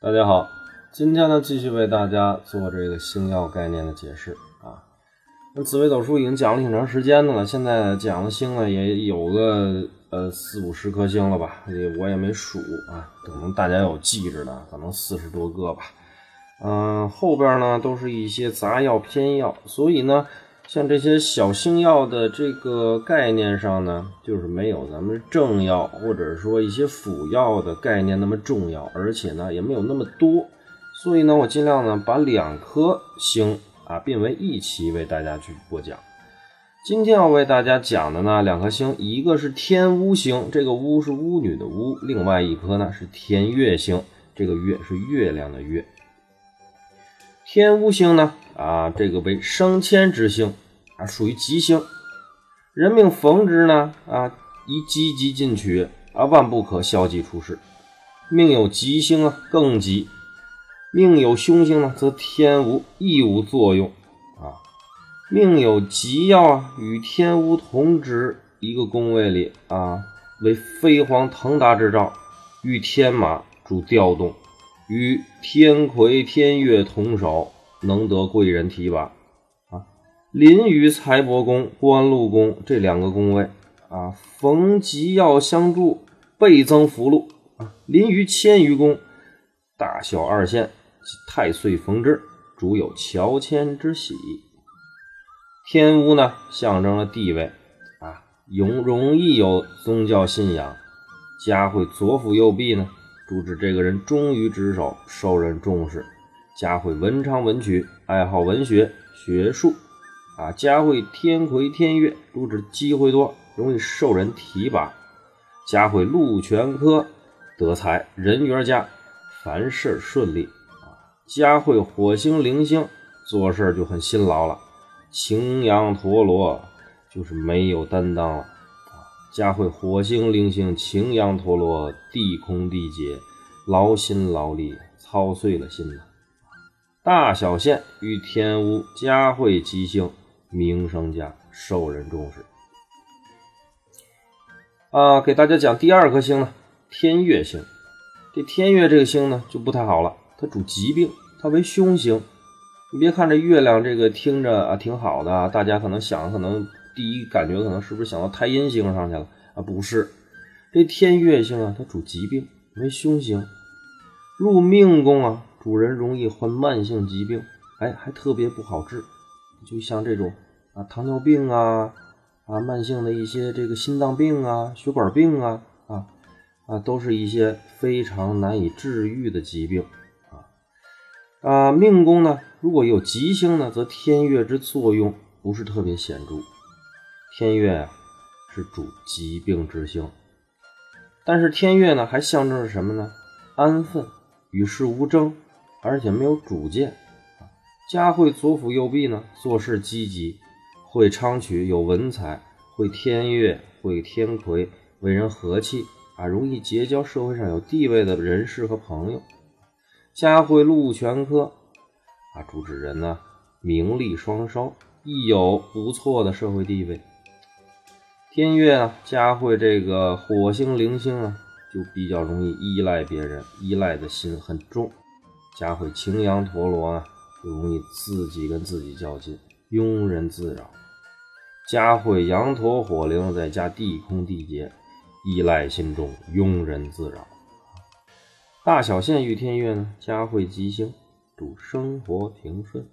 大家好，今天呢继续为大家做这个星耀概念的解释啊。那紫微斗数已经讲了挺长时间的了，现在讲的星呢也有个呃四五十颗星了吧，也我也没数啊，可能大家有记着的，可能四十多个吧。嗯，后边呢都是一些杂药偏药，所以呢。像这些小星耀的这个概念上呢，就是没有咱们正药或者说一些辅药的概念那么重要，而且呢也没有那么多，所以呢我尽量呢把两颗星啊并为一期为大家去播讲。今天要为大家讲的呢两颗星，一个是天巫星，这个巫是巫女的巫；另外一颗呢是天月星，这个月是月亮的月。天巫星呢？啊，这个为升迁之星啊，属于吉星。人命逢之呢，啊，宜积极进取啊，万不可消极处事。命有吉星啊，更吉；命有凶星呢，则天无亦无作用啊。命有吉曜啊，与天无同之一个宫位里啊，为飞黄腾达之兆，与天马主调动。与天魁、天月同守，能得贵人提拔。临于财帛宫、官禄宫这两个宫位啊，逢吉要相助，倍增福禄啊。临于迁于宫，大小二线，太岁逢之，主有乔迁之喜。天屋呢，象征了地位啊，容容易有宗教信仰，家会左辅右弼呢。主指这个人忠于职守，受人重视，家会文昌文曲，爱好文学学术，啊，佳慧天魁天月，主指机会多，容易受人提拔，佳慧禄全科，得财，人缘佳，凡事顺利，啊，家会火星灵星，做事就很辛劳了，擎羊陀罗就是没有担当了。啊，佳慧火星灵星，擎羊陀罗，地空地劫，劳心劳力，操碎了心呐。大小限与天屋，佳慧吉星，名声佳，受人重视。啊，给大家讲第二颗星呢，天月星。这天月这个星呢，就不太好了，它主疾病，它为凶星。你别看这月亮这个听着啊挺好的，大家可能想可能。第一感觉可能是不是想到太阴星上去了啊？不是，这天月星啊，它主疾病，为凶星，入命宫啊，主人容易患慢性疾病，哎，还特别不好治，就像这种啊糖尿病啊啊慢性的一些这个心脏病啊血管病啊啊啊都是一些非常难以治愈的疾病啊啊命宫呢，如果有吉星呢，则天月之作用不是特别显著。天月啊，是主疾病之星，但是天月呢，还象征着什么呢？安分，与世无争，而且没有主见。佳慧左辅右弼呢，做事积极，会昌曲，有文采，会天月，会天魁，为人和气啊，容易结交社会上有地位的人士和朋友。佳慧禄全科啊，主指人呢，名利双收，亦有不错的社会地位。天月啊，佳慧这个火星灵星啊，就比较容易依赖别人，依赖的心很重。佳慧擎羊陀罗啊，容易自己跟自己较劲，庸人自扰。家会羊驼火灵，再加地空地劫，依赖心中，庸人自扰。大小限遇天月呢，家会吉星，祝生活平顺。